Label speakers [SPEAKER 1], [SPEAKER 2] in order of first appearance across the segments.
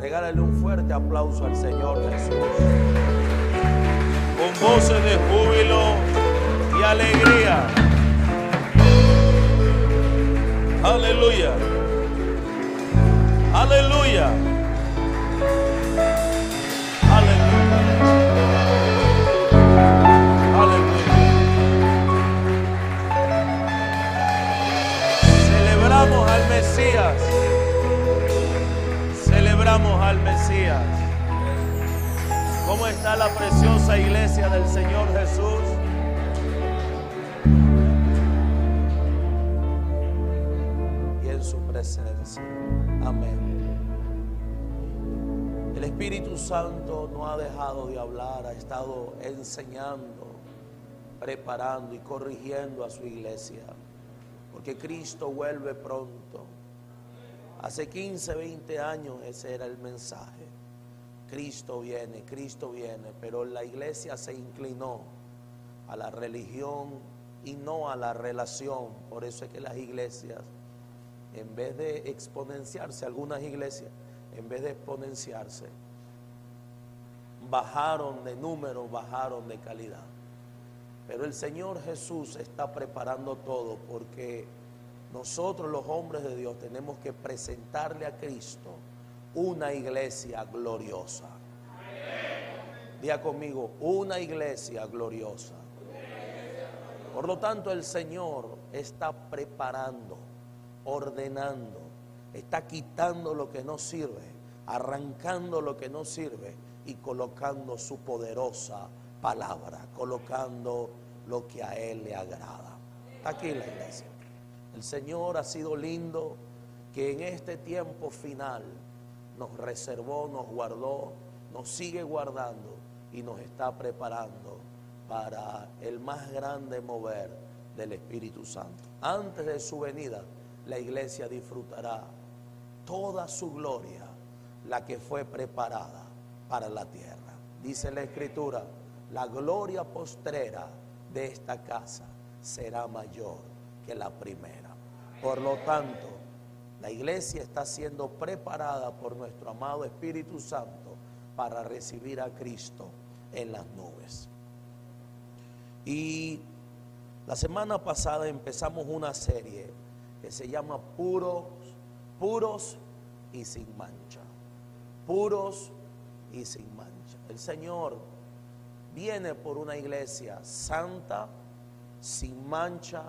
[SPEAKER 1] Regálale un fuerte aplauso al Señor Jesús. Con voces de júbilo y alegría. Aleluya. Aleluya. Celebramos al Mesías. Al Mesías. ¿Cómo está la preciosa iglesia del Señor Jesús? Y en su presencia. Amén. El Espíritu Santo no ha dejado de hablar, ha estado enseñando, preparando y corrigiendo a su iglesia porque Cristo vuelve pronto. Hace 15, 20 años ese era el mensaje. Cristo viene, Cristo viene, pero la iglesia se inclinó a la religión y no a la relación. Por eso es que las iglesias, en vez de exponenciarse, algunas iglesias, en vez de exponenciarse, bajaron de número, bajaron de calidad. Pero el Señor Jesús está preparando todo porque nosotros los hombres de Dios tenemos que presentarle a Cristo una iglesia gloriosa. Diga conmigo, una iglesia gloriosa. Por lo tanto, el Señor está preparando, ordenando, está quitando lo que no sirve, arrancando lo que no sirve y colocando su poderosa palabra, colocando lo que a Él le agrada. Está aquí la iglesia. El Señor ha sido lindo que en este tiempo final nos reservó, nos guardó, nos sigue guardando y nos está preparando para el más grande mover del Espíritu Santo. Antes de su venida, la iglesia disfrutará toda su gloria, la que fue preparada para la tierra. Dice la Escritura, la gloria postrera de esta casa será mayor la primera. Por lo tanto, la iglesia está siendo preparada por nuestro amado Espíritu Santo para recibir a Cristo en las nubes. Y la semana pasada empezamos una serie que se llama Puros, puros y sin mancha. Puros y sin mancha. El Señor viene por una iglesia santa, sin mancha,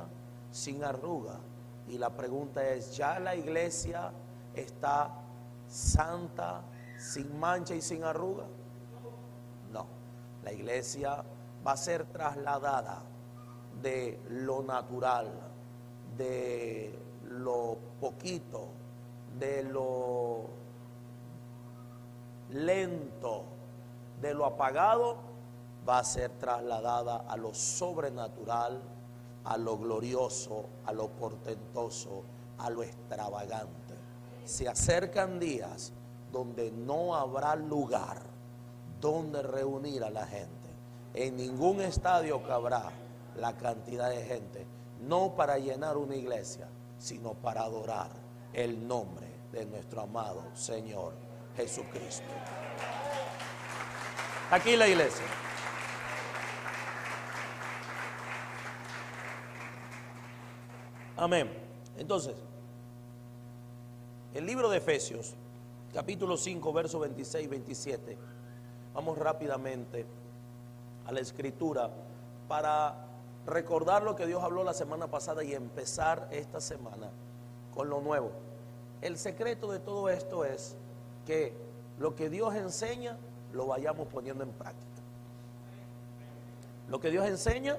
[SPEAKER 1] sin arruga. Y la pregunta es, ¿ya la iglesia está santa, sin mancha y sin arruga? No, la iglesia va a ser trasladada de lo natural, de lo poquito, de lo lento, de lo apagado va a ser trasladada a lo sobrenatural, a lo glorioso, a lo portentoso, a lo extravagante. Se acercan días donde no habrá lugar donde reunir a la gente. En ningún estadio cabrá la cantidad de gente, no para llenar una iglesia, sino para adorar el nombre de nuestro amado Señor Jesucristo. Aquí la iglesia. Amén. Entonces, el libro de Efesios, capítulo 5, versos 26 y 27. Vamos rápidamente a la escritura para recordar lo que Dios habló la semana pasada y empezar esta semana con lo nuevo. El secreto de todo esto es que lo que Dios enseña lo vayamos poniendo en práctica. Lo que Dios enseña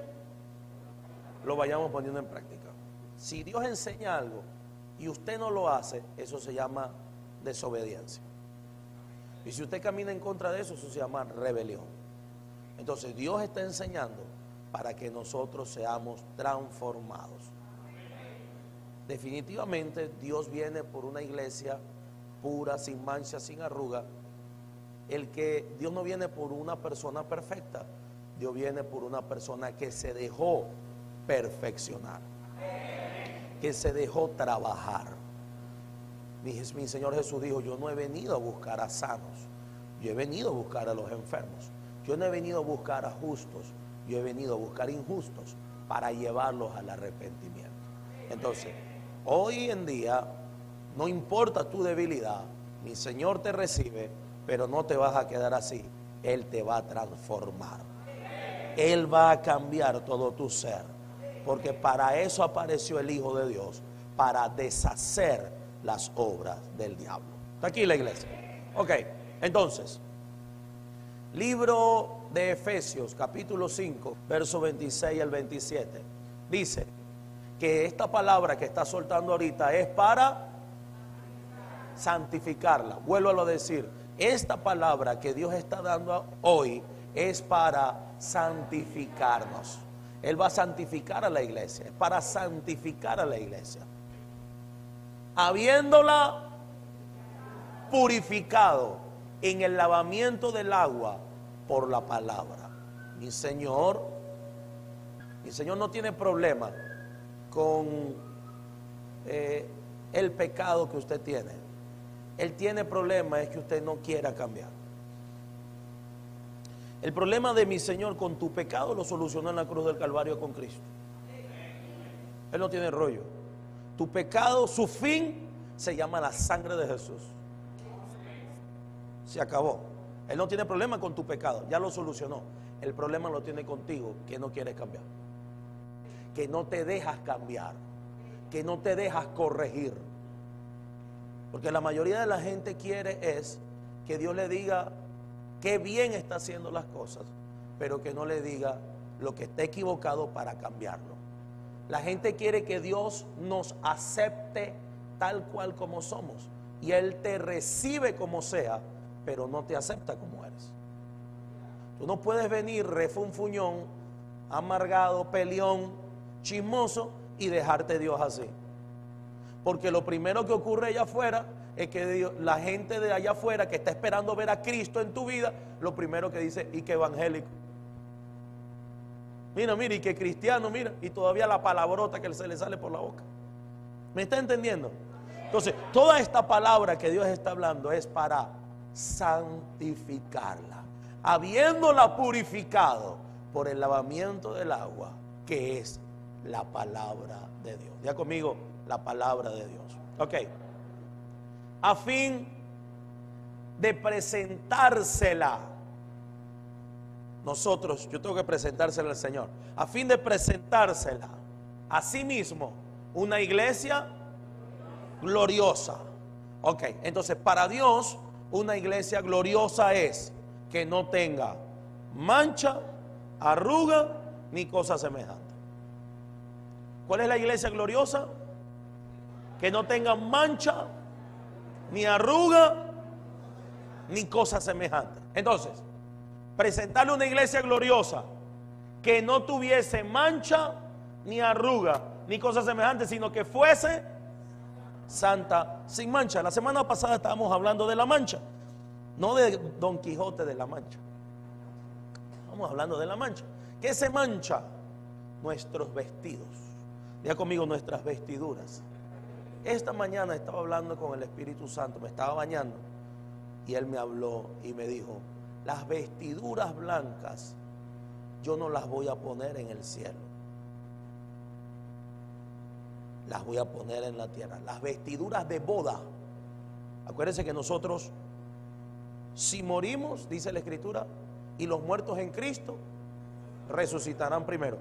[SPEAKER 1] lo vayamos poniendo en práctica. Si Dios enseña algo y usted no lo hace, eso se llama desobediencia. Y si usted camina en contra de eso, eso se llama rebelión. Entonces Dios está enseñando para que nosotros seamos transformados. Definitivamente Dios viene por una iglesia pura, sin mancha, sin arruga. El que Dios no viene por una persona perfecta, Dios viene por una persona que se dejó perfeccionar que se dejó trabajar. Mi, mi Señor Jesús dijo, yo no he venido a buscar a sanos, yo he venido a buscar a los enfermos. Yo no he venido a buscar a justos, yo he venido a buscar injustos para llevarlos al arrepentimiento. Entonces, hoy en día, no importa tu debilidad, mi Señor te recibe, pero no te vas a quedar así. Él te va a transformar. Él va a cambiar todo tu ser. Porque para eso apareció el Hijo de Dios, para deshacer las obras del diablo. Está aquí la iglesia. Ok, entonces, libro de Efesios, capítulo 5, verso 26 al 27, dice que esta palabra que está soltando ahorita es para santificarla. Vuelvo a decir, esta palabra que Dios está dando hoy es para santificarnos. Él va a santificar a la iglesia, es para santificar a la iglesia. Habiéndola purificado en el lavamiento del agua por la palabra. Mi Señor, mi Señor no tiene problema con eh, el pecado que usted tiene. Él tiene problema es que usted no quiera cambiar. El problema de mi Señor con tu pecado lo solucionó en la cruz del Calvario con Cristo. Él no tiene rollo. Tu pecado, su fin, se llama la sangre de Jesús. Se acabó. Él no tiene problema con tu pecado, ya lo solucionó. El problema lo tiene contigo, que no quieres cambiar. Que no te dejas cambiar. Que no te dejas corregir. Porque la mayoría de la gente quiere es que Dios le diga qué bien está haciendo las cosas, pero que no le diga lo que está equivocado para cambiarlo. La gente quiere que Dios nos acepte tal cual como somos y Él te recibe como sea, pero no te acepta como eres. Tú no puedes venir refunfuñón, amargado, peleón, chismoso y dejarte Dios así. Porque lo primero que ocurre allá afuera es que la gente de allá afuera que está esperando ver a Cristo en tu vida, lo primero que dice, y que evangélico. Mira, mira, y que cristiano, mira, y todavía la palabrota que se le sale por la boca. ¿Me está entendiendo? Entonces, toda esta palabra que Dios está hablando es para santificarla, habiéndola purificado por el lavamiento del agua, que es la palabra de Dios. Ya conmigo, la palabra de Dios. Ok. A fin de presentársela. Nosotros, yo tengo que presentársela al Señor. A fin de presentársela a sí mismo, una iglesia gloriosa. Ok, entonces para Dios, una iglesia gloriosa es que no tenga mancha, arruga, ni cosa semejante. ¿Cuál es la iglesia gloriosa? Que no tenga mancha, ni arruga, ni cosa semejante. Entonces, presentarle una iglesia gloriosa que no tuviese mancha, ni arruga, ni cosa semejante, sino que fuese santa sin mancha. La semana pasada estábamos hablando de la mancha, no de Don Quijote de la Mancha. Estamos hablando de la mancha. ¿Qué se mancha? Nuestros vestidos. Ya conmigo nuestras vestiduras. Esta mañana estaba hablando con el Espíritu Santo, me estaba bañando y él me habló y me dijo, las vestiduras blancas yo no las voy a poner en el cielo, las voy a poner en la tierra. Las vestiduras de boda, acuérdense que nosotros, si morimos, dice la Escritura, y los muertos en Cristo resucitarán primero.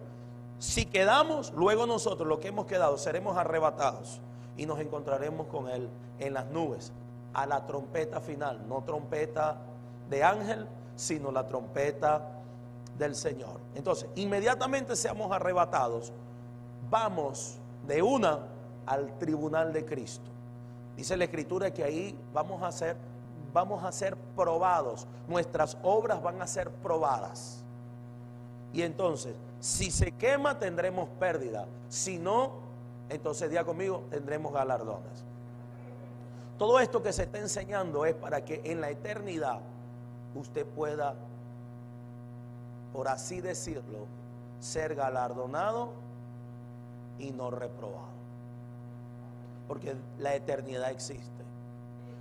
[SPEAKER 1] Si quedamos, luego nosotros, lo que hemos quedado, seremos arrebatados y nos encontraremos con Él en las nubes a la trompeta final, no trompeta de ángel, sino la trompeta del Señor. Entonces, inmediatamente seamos arrebatados, vamos de una al tribunal de Cristo. Dice la escritura que ahí vamos a ser vamos a ser probados, nuestras obras van a ser probadas. Y entonces, si se quema tendremos pérdida, si no entonces día conmigo tendremos galardones. Todo esto que se está enseñando es para que en la eternidad usted pueda, por así decirlo, ser galardonado y no reprobado. Porque la eternidad existe.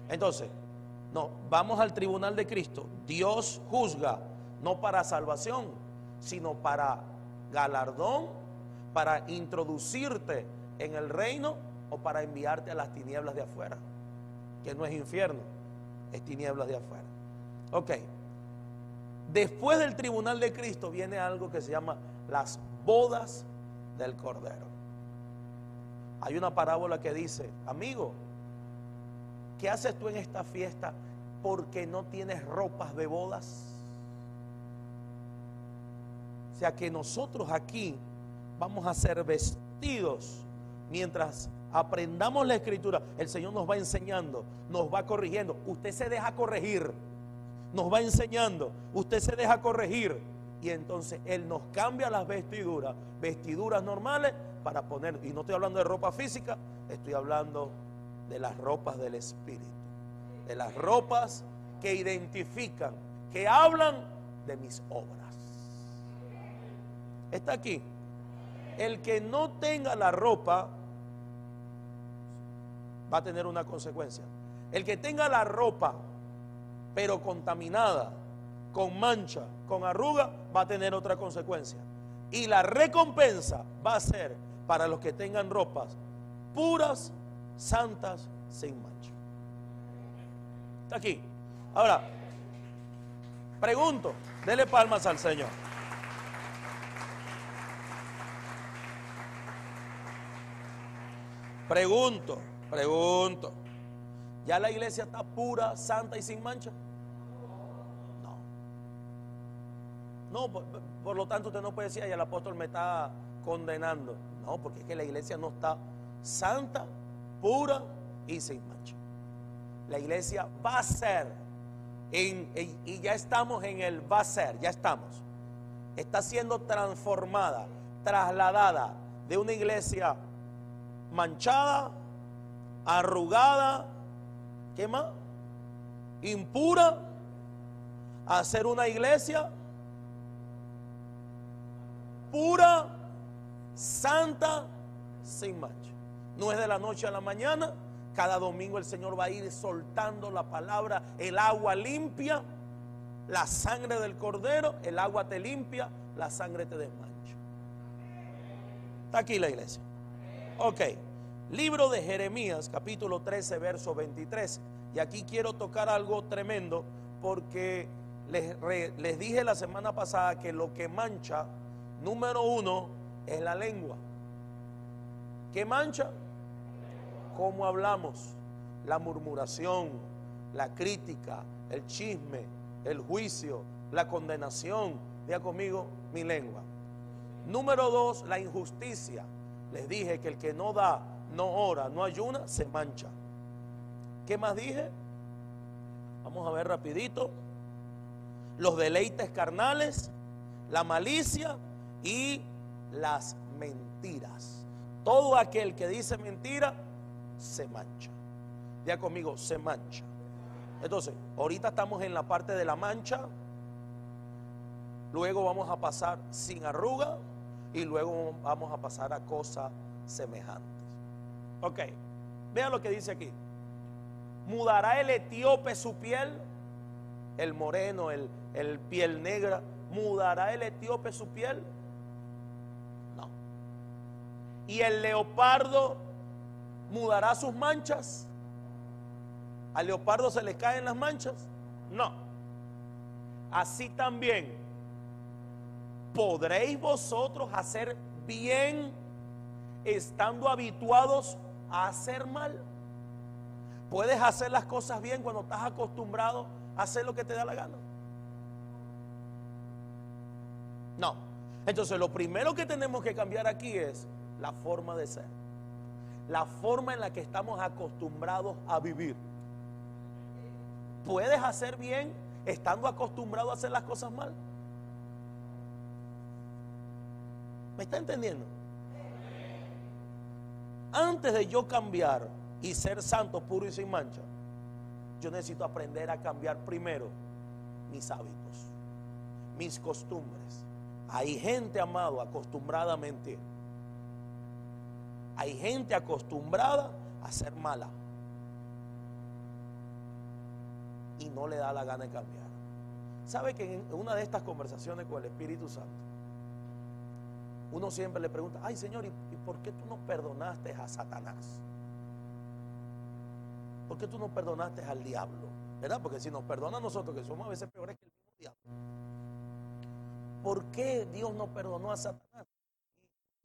[SPEAKER 1] Entonces, no, vamos al tribunal de Cristo. Dios juzga no para salvación, sino para galardón, para introducirte en el reino o para enviarte a las tinieblas de afuera, que no es infierno, es tinieblas de afuera. Ok, después del tribunal de Cristo viene algo que se llama las bodas del Cordero. Hay una parábola que dice, amigo, ¿qué haces tú en esta fiesta porque no tienes ropas de bodas? O sea que nosotros aquí vamos a ser vestidos mientras aprendamos la escritura. El Señor nos va enseñando, nos va corrigiendo. Usted se deja corregir, nos va enseñando, usted se deja corregir. Y entonces Él nos cambia las vestiduras, vestiduras normales para poner, y no estoy hablando de ropa física, estoy hablando de las ropas del Espíritu, de las ropas que identifican, que hablan de mis obras. Está aquí. El que no tenga la ropa va a tener una consecuencia. El que tenga la ropa, pero contaminada, con mancha, con arruga, va a tener otra consecuencia. Y la recompensa va a ser para los que tengan ropas puras, santas, sin mancha. Está aquí. Ahora, pregunto, dele palmas al Señor. Pregunto, pregunto. ¿Ya la iglesia está pura, santa y sin mancha? No. No, por, lo tanto usted no puede decir, y el apóstol me está condenando. No, porque es que la iglesia no está santa, pura y sin mancha. La iglesia va a ser, y ya estamos en el va a ser, ya estamos. Está siendo transformada, trasladada de una iglesia manchada, arrugada, ¿qué más? Impura, hacer una iglesia pura, santa, sin mancha. No es de la noche a la mañana. Cada domingo el Señor va a ir soltando la palabra, el agua limpia, la sangre del cordero, el agua te limpia, la sangre te desmancha. Está aquí la iglesia. Ok, libro de Jeremías, capítulo 13, verso 23. Y aquí quiero tocar algo tremendo porque les, les dije la semana pasada que lo que mancha, número uno, es la lengua. ¿Qué mancha? ¿Cómo hablamos? La murmuración, la crítica, el chisme, el juicio, la condenación. Diga conmigo, mi lengua. Número dos, la injusticia. Les dije que el que no da, no ora, no ayuna, se mancha. ¿Qué más dije? Vamos a ver rapidito. Los deleites carnales, la malicia y las mentiras. Todo aquel que dice mentira se mancha. Ya conmigo, se mancha. Entonces, ahorita estamos en la parte de la mancha. Luego vamos a pasar sin arruga y luego vamos a pasar a cosas semejantes. Ok, vean lo que dice aquí. Mudará el etíope su piel, el moreno, el, el piel negra. ¿Mudará el etíope su piel? No. ¿Y el leopardo mudará sus manchas? ¿Al leopardo se le caen las manchas? No. Así también ¿podréis vosotros hacer bien estando habituados a hacer mal? ¿Puedes hacer las cosas bien cuando estás acostumbrado a hacer lo que te da la gana? No. Entonces lo primero que tenemos que cambiar aquí es la forma de ser. La forma en la que estamos acostumbrados a vivir. ¿Puedes hacer bien estando acostumbrado a hacer las cosas mal? ¿Me está entendiendo? Antes de yo cambiar y ser santo, puro y sin mancha, yo necesito aprender a cambiar primero mis hábitos, mis costumbres. Hay gente, amado, acostumbrada a mentir. Hay gente acostumbrada a ser mala. y no le da la gana de cambiar. ¿Sabe que en una de estas conversaciones con el Espíritu Santo, uno siempre le pregunta, ay Señor, ¿y, por qué tú no perdonaste a Satanás? ¿Por qué tú no perdonaste al diablo? ¿Verdad? Porque si nos perdona a nosotros, que somos a veces peores que el mismo diablo. ¿Por qué Dios no perdonó a Satanás?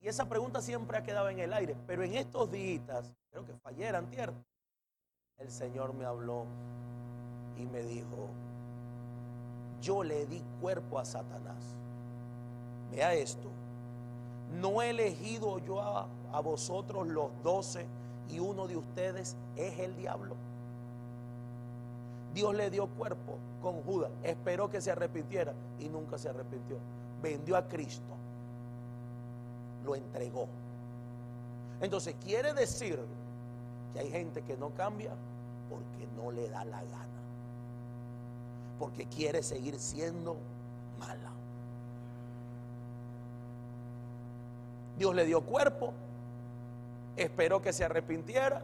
[SPEAKER 1] Y esa pregunta siempre ha quedado en el aire. Pero en estos días, creo que fue ayer, antier, el Señor me habló y me dijo, yo le di cuerpo a Satanás. Vea esto, no he elegido yo a, a vosotros los doce y uno de ustedes es el diablo. Dios le dio cuerpo con Judas, esperó que se arrepintiera y nunca se arrepintió. Vendió a Cristo, lo entregó. Entonces quiere decir que hay gente que no cambia porque no le da la gana porque quiere seguir siendo mala. Dios le dio cuerpo, esperó que se arrepintiera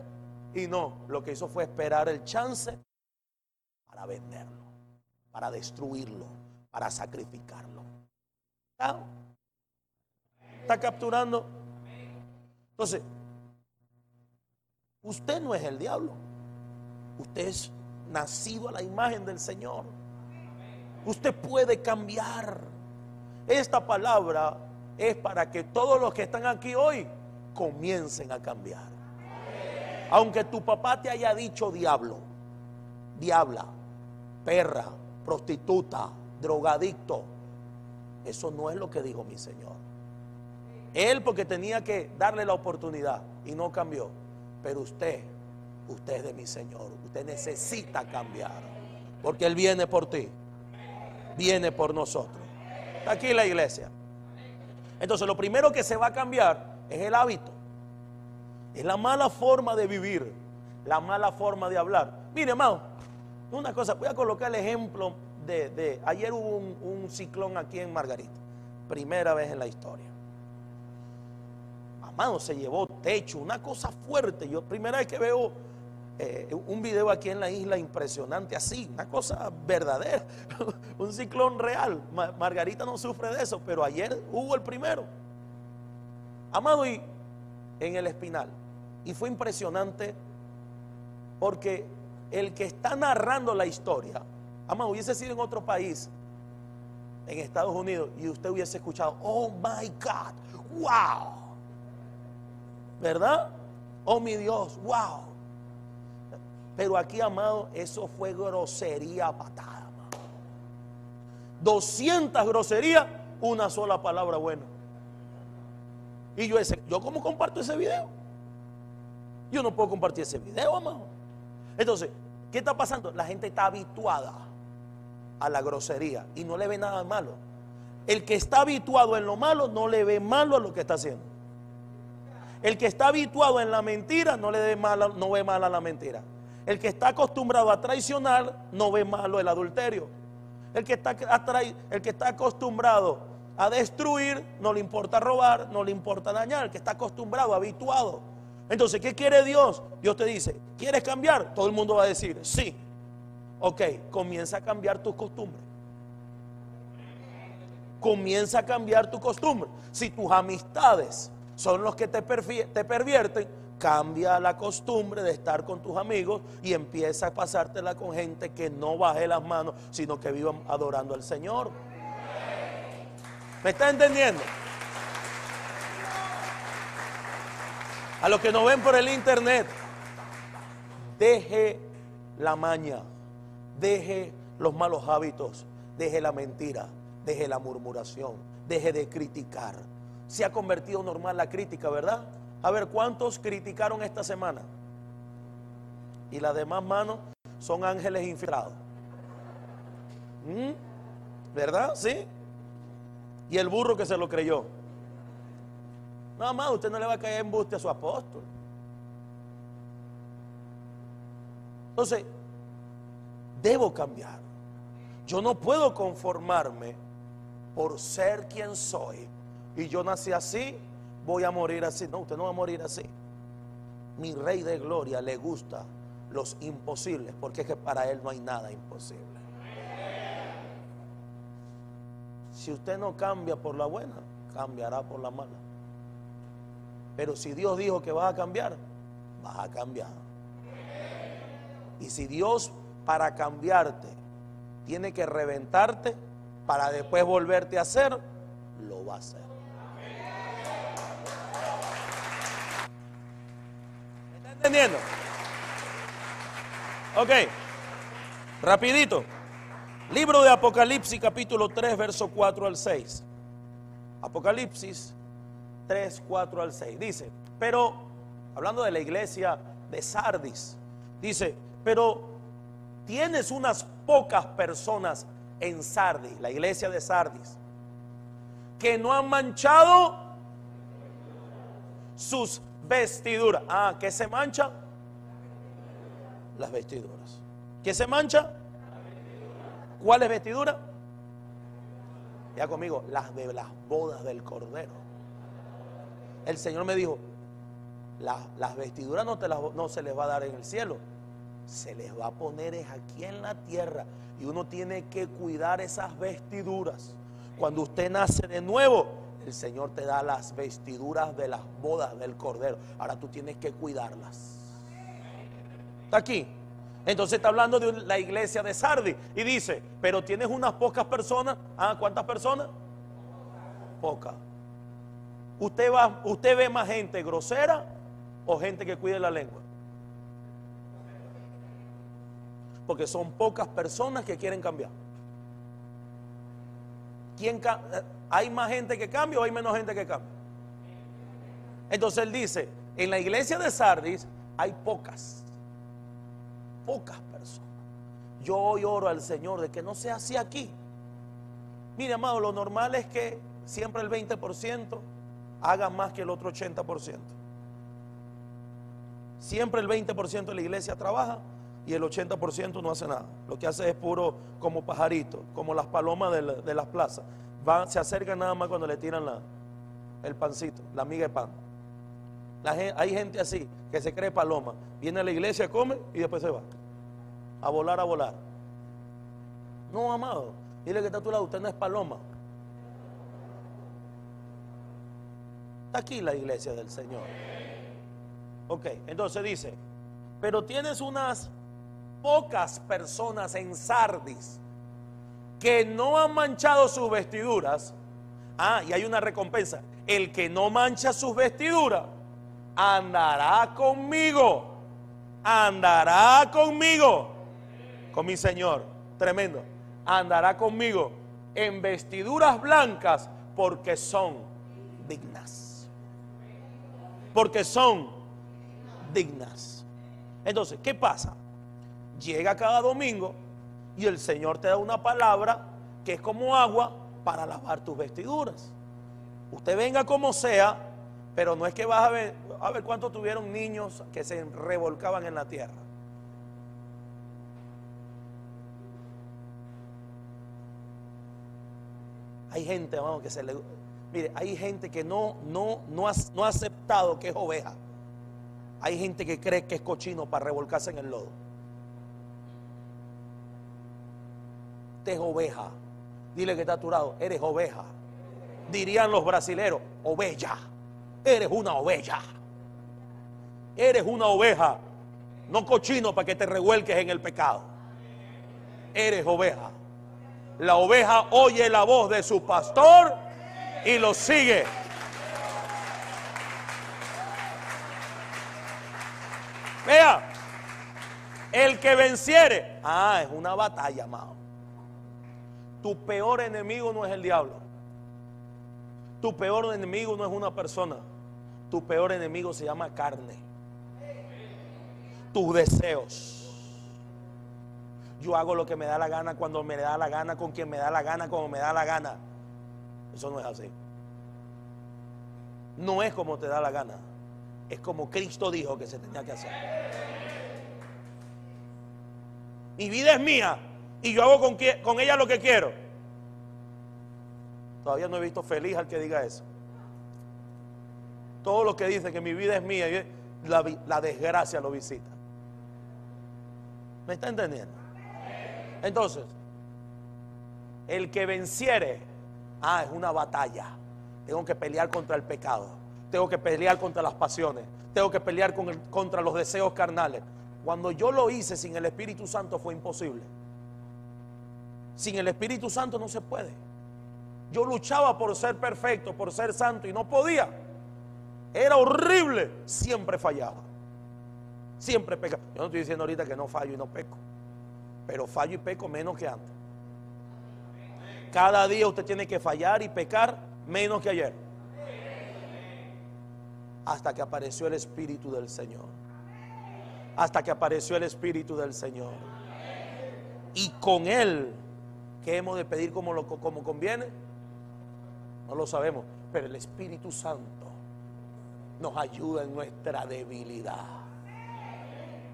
[SPEAKER 1] y no, lo que hizo fue esperar el chance para venderlo, para destruirlo, para sacrificarlo. ¿Está, ¿Está capturando? Entonces, usted no es el diablo, usted es nacido a la imagen del Señor. Usted puede cambiar. Esta palabra es para que todos los que están aquí hoy comiencen a cambiar. Aunque tu papá te haya dicho diablo, diabla, perra, prostituta, drogadicto, eso no es lo que dijo mi Señor. Él porque tenía que darle la oportunidad y no cambió. Pero usted, usted es de mi Señor. Usted necesita cambiar. Porque Él viene por ti viene por nosotros. Está aquí la iglesia. Entonces lo primero que se va a cambiar es el hábito. Es la mala forma de vivir, la mala forma de hablar. Mire, hermano, una cosa, voy a colocar el ejemplo de, ayer hubo un, un ciclón aquí en Margarita, primera vez en la historia. Amado, se llevó techo, una cosa fuerte. Yo primera vez que veo eh, un video aquí en la isla impresionante, así, una cosa verdadera, un ciclón real. Margarita no sufre de eso, pero ayer hubo el primero. Amado, y en el Espinal. Y fue impresionante porque el que está narrando la historia, amado, hubiese sido en otro país, en Estados Unidos, y usted hubiese escuchado, oh my God, wow. ¿Verdad? Oh mi Dios, wow. Pero aquí, amado, eso fue grosería patada, amado. 200 groserías, una sola palabra buena. Y yo ese, ¿yo cómo comparto ese video? Yo no puedo compartir ese video, amado. Entonces, ¿qué está pasando? La gente está habituada a la grosería y no le ve nada malo. El que está habituado en lo malo no le ve malo a lo que está haciendo. El que está habituado en la mentira no le ve no ve mal a la mentira. El que está acostumbrado a traicionar no ve malo el adulterio. El que está, el que está acostumbrado a destruir no le importa robar, no le importa dañar. El que está acostumbrado, habituado. Entonces, ¿qué quiere Dios? Dios te dice, ¿quieres cambiar? Todo el mundo va a decir, sí. Ok, comienza a cambiar tus costumbres. Comienza a cambiar tu costumbre. Si tus amistades son los que te, te pervierten, Cambia la costumbre de estar con tus amigos y empieza a pasártela con gente que no baje las manos, sino que vivan adorando al Señor. ¿Me está entendiendo? A los que nos ven por el internet, deje la maña, deje los malos hábitos, deje la mentira, deje la murmuración, deje de criticar. Se ha convertido normal la crítica, ¿verdad? A ver, ¿cuántos criticaron esta semana? Y las demás manos son ángeles infiltrados. ¿Mm? ¿Verdad? ¿Sí? Y el burro que se lo creyó. Nada más, usted no le va a caer en buste a su apóstol. Entonces, debo cambiar. Yo no puedo conformarme por ser quien soy. Y yo nací así voy a morir así. No, usted no va a morir así. Mi rey de gloria le gusta los imposibles, porque es que para Él no hay nada imposible. Si usted no cambia por la buena, cambiará por la mala. Pero si Dios dijo que va a cambiar, va a cambiar. Y si Dios para cambiarte tiene que reventarte para después volverte a hacer, lo va a hacer. ¿Me está entendiendo? Ok, rapidito. Libro de Apocalipsis capítulo 3, verso 4 al 6. Apocalipsis 3, 4 al 6. Dice, pero, hablando de la iglesia de Sardis, dice, pero tienes unas pocas personas en Sardis, la iglesia de Sardis, que no han manchado sus vestiduras. Ah, ¿qué se mancha? Las vestiduras. ¿Qué se mancha? ¿Cuáles vestiduras? Ya conmigo, las de las bodas del Cordero. El Señor me dijo, las vestiduras no, te las, no se les va a dar en el cielo, se les va a poner es aquí en la tierra. Y uno tiene que cuidar esas vestiduras. Cuando usted nace de nuevo, el Señor te da las vestiduras de las bodas del Cordero. Ahora tú tienes que cuidarlas. Está aquí. Entonces está hablando de la iglesia de Sardi y dice, pero tienes unas pocas personas. Ah, ¿cuántas personas? Pocas. ¿Usted, va, ¿Usted ve más gente grosera o gente que cuide la lengua? Porque son pocas personas que quieren cambiar. ¿Quién, eh, ¿Hay más gente que cambia o hay menos gente que cambia? Entonces él dice, en la iglesia de Sardis hay pocas, pocas personas. Yo hoy oro al Señor de que no sea así aquí. Mire, amado, lo normal es que siempre el 20% haga más que el otro 80%. Siempre el 20% de la iglesia trabaja y el 80% no hace nada. Lo que hace es puro como pajarito, como las palomas de, las plazas. Se acercan nada más cuando le tiran la, el pancito, la miga de pan. hay gente así que se cree paloma. Viene a la iglesia, come y después se va. A volar, a volar. No, amado. Dile que está a tu lado, usted no es paloma. Está aquí la iglesia del Señor. Ok, entonces dice, pero tienes unas pocas personas en Sardis que no han manchado sus vestiduras. Ah, y hay una recompensa. El que no mancha sus vestiduras andará conmigo. Andará conmigo. Con mi Señor. Tremendo. Andará conmigo en vestiduras blancas porque son dignas. Porque son dignas. Entonces, ¿qué pasa? llega cada domingo y el Señor te da una palabra que es como agua para lavar tus vestiduras. Usted venga como sea, pero no es que vas a ver, a ver cuántos tuvieron niños que se revolcaban en la tierra. Hay gente, que se le... Mire, hay gente que no, no, no, ha, no ha aceptado que es oveja. Hay gente que cree que es cochino para revolcarse en el lodo. Usted es oveja. Dile que está aturado. Eres oveja. Dirían los brasileros, oveja. Eres una oveja. Eres una oveja. No cochino para que te revuelques en el pecado. Eres oveja. La oveja oye la voz de su pastor y lo sigue. Vea, el que venciere, ah, es una batalla, amado. Tu peor enemigo no es el diablo. Tu peor enemigo no es una persona. Tu peor enemigo se llama carne. Tus deseos. Yo hago lo que me da la gana cuando me da la gana, con quien me da la gana, como me da la gana. Eso no es así. No es como te da la gana. Es como Cristo dijo que se tenía que hacer. Mi vida es mía y yo hago con, ella lo que quiero. Todavía no he visto feliz al que diga eso. Todo lo que dice que mi vida es mía, la, la desgracia lo visita. ¿Me está entendiendo? Entonces, el que venciere, ah, es una batalla. Tengo que pelear contra el pecado. Tengo que pelear contra las pasiones. Tengo que pelear contra los deseos carnales. Cuando yo lo hice sin el Espíritu Santo fue imposible. Sin el Espíritu Santo no se puede. Yo luchaba por ser perfecto, por ser santo y no podía. Era horrible. Siempre fallaba. Siempre pecaba. Yo no estoy diciendo ahorita que no fallo y no peco. Pero fallo y peco menos que antes. Cada día usted tiene que fallar y pecar menos que ayer. Hasta que apareció el Espíritu del Señor. Hasta que apareció el Espíritu del Señor. Y con Él, ¿qué hemos de pedir como, como conviene? No lo sabemos. Pero el Espíritu Santo nos ayuda en nuestra debilidad.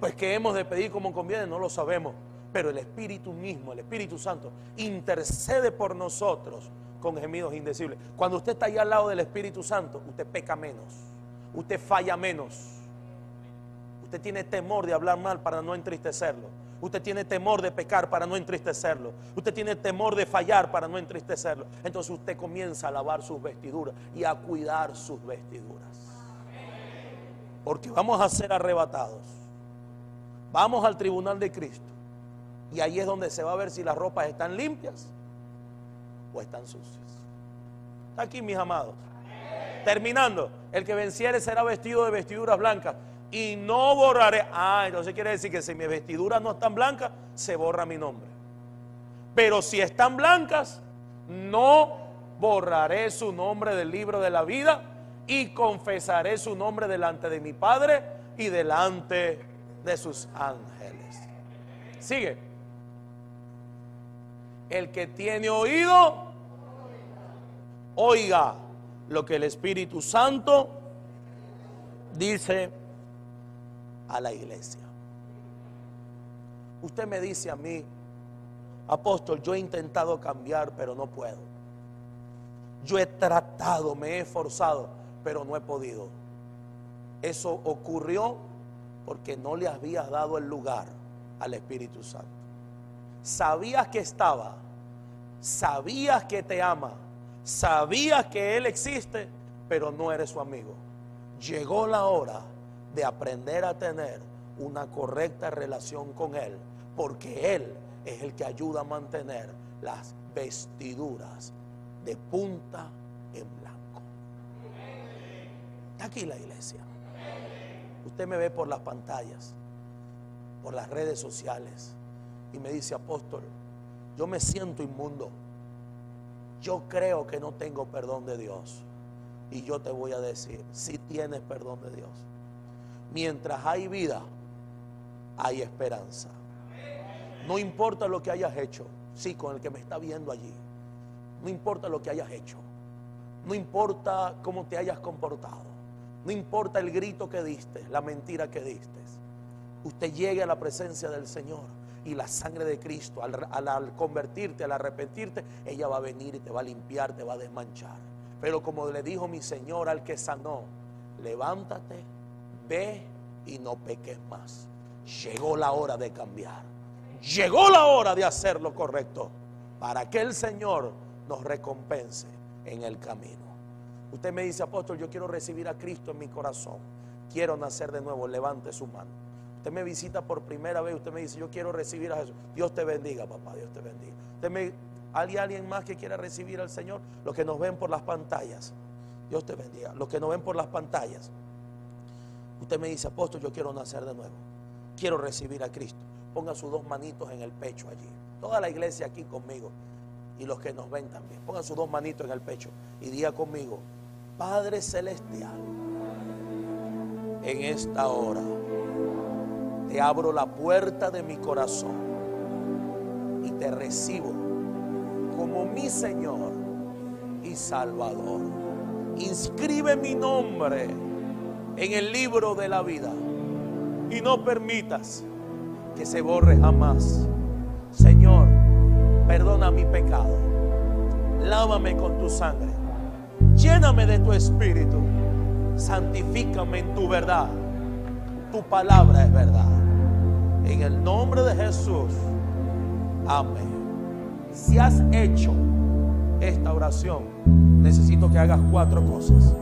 [SPEAKER 1] Pues que hemos de pedir como conviene, no lo sabemos. Pero el Espíritu mismo, el Espíritu Santo, intercede por nosotros con gemidos indecibles. Cuando usted está ahí al lado del Espíritu Santo, usted peca menos, usted falla menos. Usted tiene temor de hablar mal para no entristecerlo. Usted tiene temor de pecar para no entristecerlo. Usted tiene temor de fallar para no entristecerlo. Entonces usted comienza a lavar sus vestiduras y a cuidar sus vestiduras. Porque vamos a ser arrebatados. Vamos al tribunal de Cristo. Y ahí es donde se va a ver si las ropas están limpias o están sucias. Está aquí, mis amados. Terminando, el que venciere será vestido de vestiduras blancas y no borraré. Ah, entonces quiere decir que si mis vestiduras no están blancas, se borra mi nombre. Pero si están blancas, no borraré su nombre del libro de la vida y confesaré su nombre delante de mi Padre y delante de sus ángeles. Sigue. El que tiene oído, oiga lo que el Espíritu Santo dice a la iglesia. Usted me dice a mí, apóstol, yo he intentado cambiar, pero no puedo. Yo he tratado, me he esforzado, pero no he podido. Eso ocurrió porque no le habías dado el lugar al Espíritu Santo sabías que estaba, sabías que te ama, sabías que Él existe, pero no eres su amigo. Llegó la hora de aprender a tener una correcta relación con Él, porque Él es el que ayuda a mantener las vestiduras de punta en blanco. Aquí la iglesia. Usted me ve por las pantallas, por las redes sociales y me dice, apóstol, yo me siento inmundo. Yo creo que no tengo perdón de Dios. Y yo te voy a decir, si tienes perdón de Dios. Mientras hay vida, hay esperanza. No importa lo que hayas hecho, sí, con el que me está viendo allí. No importa lo que hayas hecho. No importa cómo te hayas comportado. No importa el grito que diste, la mentira que diste. Usted llegue a la presencia del Señor y la sangre de Cristo, al, convertirte, al arrepentirte, ella va a venir y te va a limpiar, te va a desmanchar. Pero como le dijo mi Señor al que sanó, levántate, ve y no peques más. Llegó la hora de cambiar. Llegó la hora de hacer lo correcto para que el Señor nos recompense en el camino. Usted me dice, apóstol, yo quiero recibir a Cristo en mi corazón. Quiero nacer de nuevo. Levante su mano. Usted me visita por primera vez, usted me dice, yo quiero recibir a Jesús. Dios te bendiga, papá, Dios te bendiga. Usted me, ¿Hay alguien más que quiera recibir al Señor? Los que nos ven por las pantallas. Dios te bendiga. Los que nos ven por las pantallas. Usted me dice, apóstol, yo quiero nacer de nuevo. Quiero recibir a Cristo. Ponga sus dos manitos en el pecho allí. Toda la iglesia aquí conmigo. Y los que nos ven también. Pongan sus dos manitos en el pecho. Y diga conmigo, Padre Celestial, en esta hora te abro la puerta de mi corazón y te recibo como mi Señor y Salvador. Inscribe mi nombre en el libro de la vida y no permitas que se borre jamás. Señor, perdona mi pecado. Lávame con tu sangre. Lléname de tu espíritu. Santifícame en tu verdad. Tu palabra es verdad. En el nombre de Jesús. Amén. Si has hecho esta oración, necesito que hagas cuatro cosas.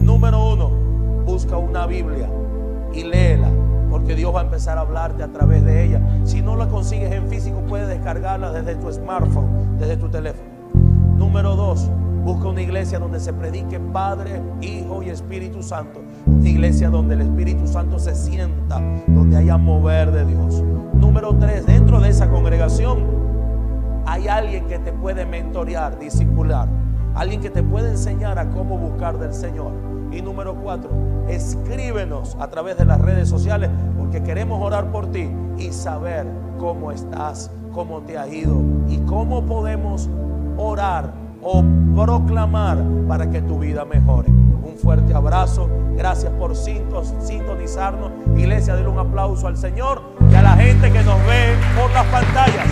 [SPEAKER 1] Número uno, busca una Biblia y léela, porque Dios va a empezar a hablarte a través de ella. Si no la consigues en físico, puedes descargarla desde tu smartphone, desde tu teléfono. Número dos, busca una iglesia donde se predique Padre, Hijo y Espíritu Santo. Una iglesia donde el Espíritu Santo se sienta, donde haya mover de Dios. Número tres, dentro de esa congregación hay alguien que te puede mentorear, discipular. Alguien que te puede enseñar a cómo buscar del Señor. Y número cuatro, escríbenos a través de las redes sociales porque queremos orar por ti y saber cómo estás, cómo te ha ido y cómo podemos orar o proclamar para que tu vida mejore. Un fuerte abrazo. Gracias por sintonizarnos. Iglesia, denle un aplauso al Señor y a la gente que nos ve por las pantallas.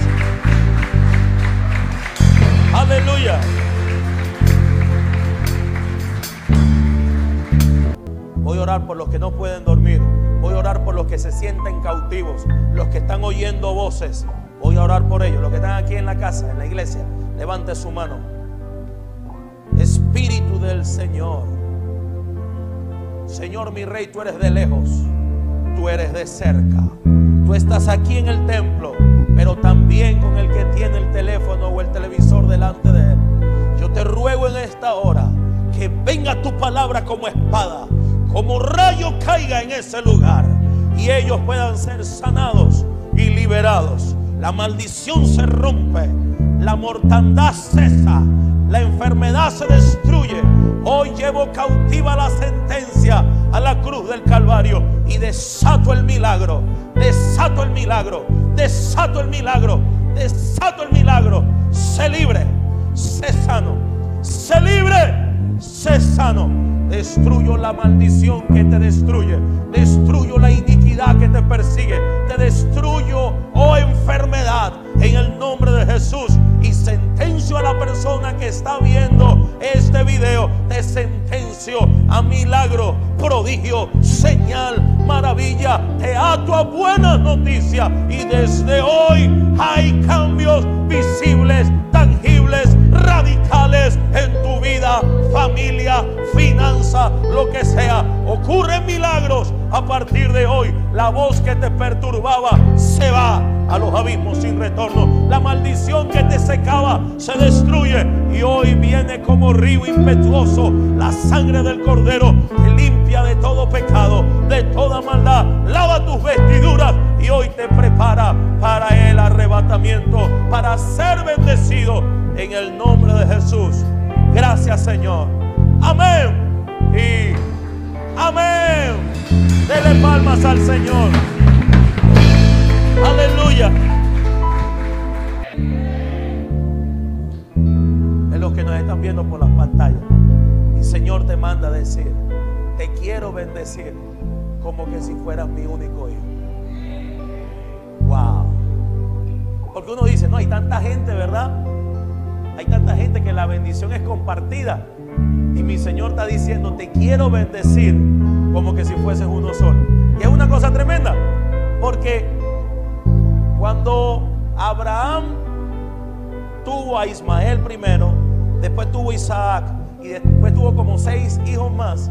[SPEAKER 1] Aleluya. Voy a orar por los que no pueden dormir. Voy a orar por los que se sienten cautivos, los que están oyendo voces. Voy a orar por ellos, los que están aquí en la casa, en la iglesia. Levante su mano. Espíritu del Señor. Señor mi rey, tú eres de lejos, tú eres de cerca. Tú estás aquí en el templo pero también con el que tiene el teléfono o el televisor delante de él. Yo te ruego en esta hora que venga tu palabra como espada, como rayo caiga en ese lugar y ellos puedan ser sanados y liberados. La maldición se rompe, la mortandad cesa, la enfermedad se destruye. Hoy llevo cautiva la sentencia a la cruz del Calvario y desato el milagro, desato el milagro desato el milagro, desato el milagro. Sé libre, sé sano, sé libre, sé sano. Destruyo la maldición que te destruye, destruyo la iniquidad que te persigue, te destruyo, oh enfermedad, en el nombre de Jesús. Y sentencio a la persona que está viendo este video, te sentencio a milagro, prodigio, señal, maravilla. Te ato a buenas noticias y desde hoy hay cambios visibles, tangibles, radicales en tu vida, familia, finanza, lo que sea. Ocurren milagros a partir de hoy. La voz que te perturbaba se va a los abismos sin retorno. La maldición que te secaba se destruye y hoy viene como río impetuoso. La sangre del cordero limpia de todo pecado, de toda maldad. Lava tus vestiduras y hoy te prepara para el arrebatamiento, para ser bendecido en el nombre de Jesús. Gracias Señor. Amén. Y amén. Dele palmas al Señor. Aleluya. Es los que nos están viendo por las pantallas. Y Señor te manda decir, te quiero bendecir como que si fueras mi único hijo. Wow. Porque uno dice, no, hay tanta gente, ¿verdad? Hay tanta gente que la bendición es compartida. Y mi Señor está diciendo, te quiero bendecir como que si fueses uno solo. Y es una cosa tremenda. Porque cuando Abraham tuvo a Ismael primero, después tuvo Isaac y después tuvo como seis hijos más,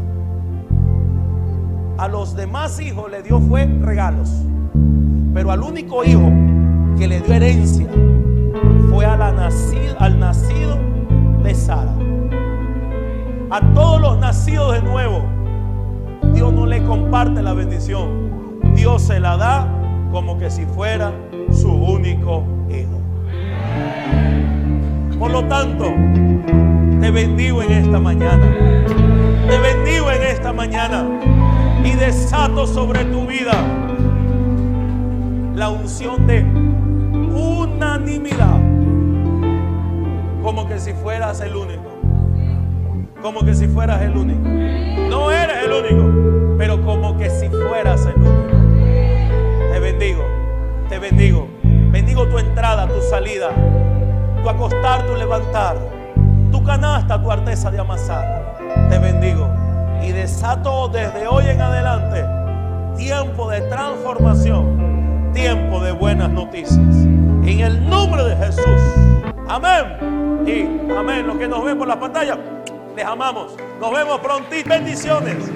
[SPEAKER 1] a los demás hijos le dio fue regalos. Pero al único hijo que le dio herencia fue al nacido de Sara. A todos los nacidos de nuevo, Dios no le comparte la bendición. Dios se la da como que si fuera su único hijo. Por lo tanto, te bendigo en esta mañana. Te bendigo en esta mañana y desato sobre tu vida la unción de unanimidad. Como que si fueras el único. Como que si fueras el único. No eres el único, pero como que si fueras el único. Te bendigo te bendigo. Bendigo tu entrada, tu salida, tu acostar, tu levantar, tu canasta, tu arteza de amasar. Te bendigo. Y desato desde hoy en adelante tiempo de transformación, tiempo de buenas noticias. En el nombre de Jesús. Amén. Y amén. Los que nos ven por la pantalla, les amamos. Nos vemos pronto. Bendiciones.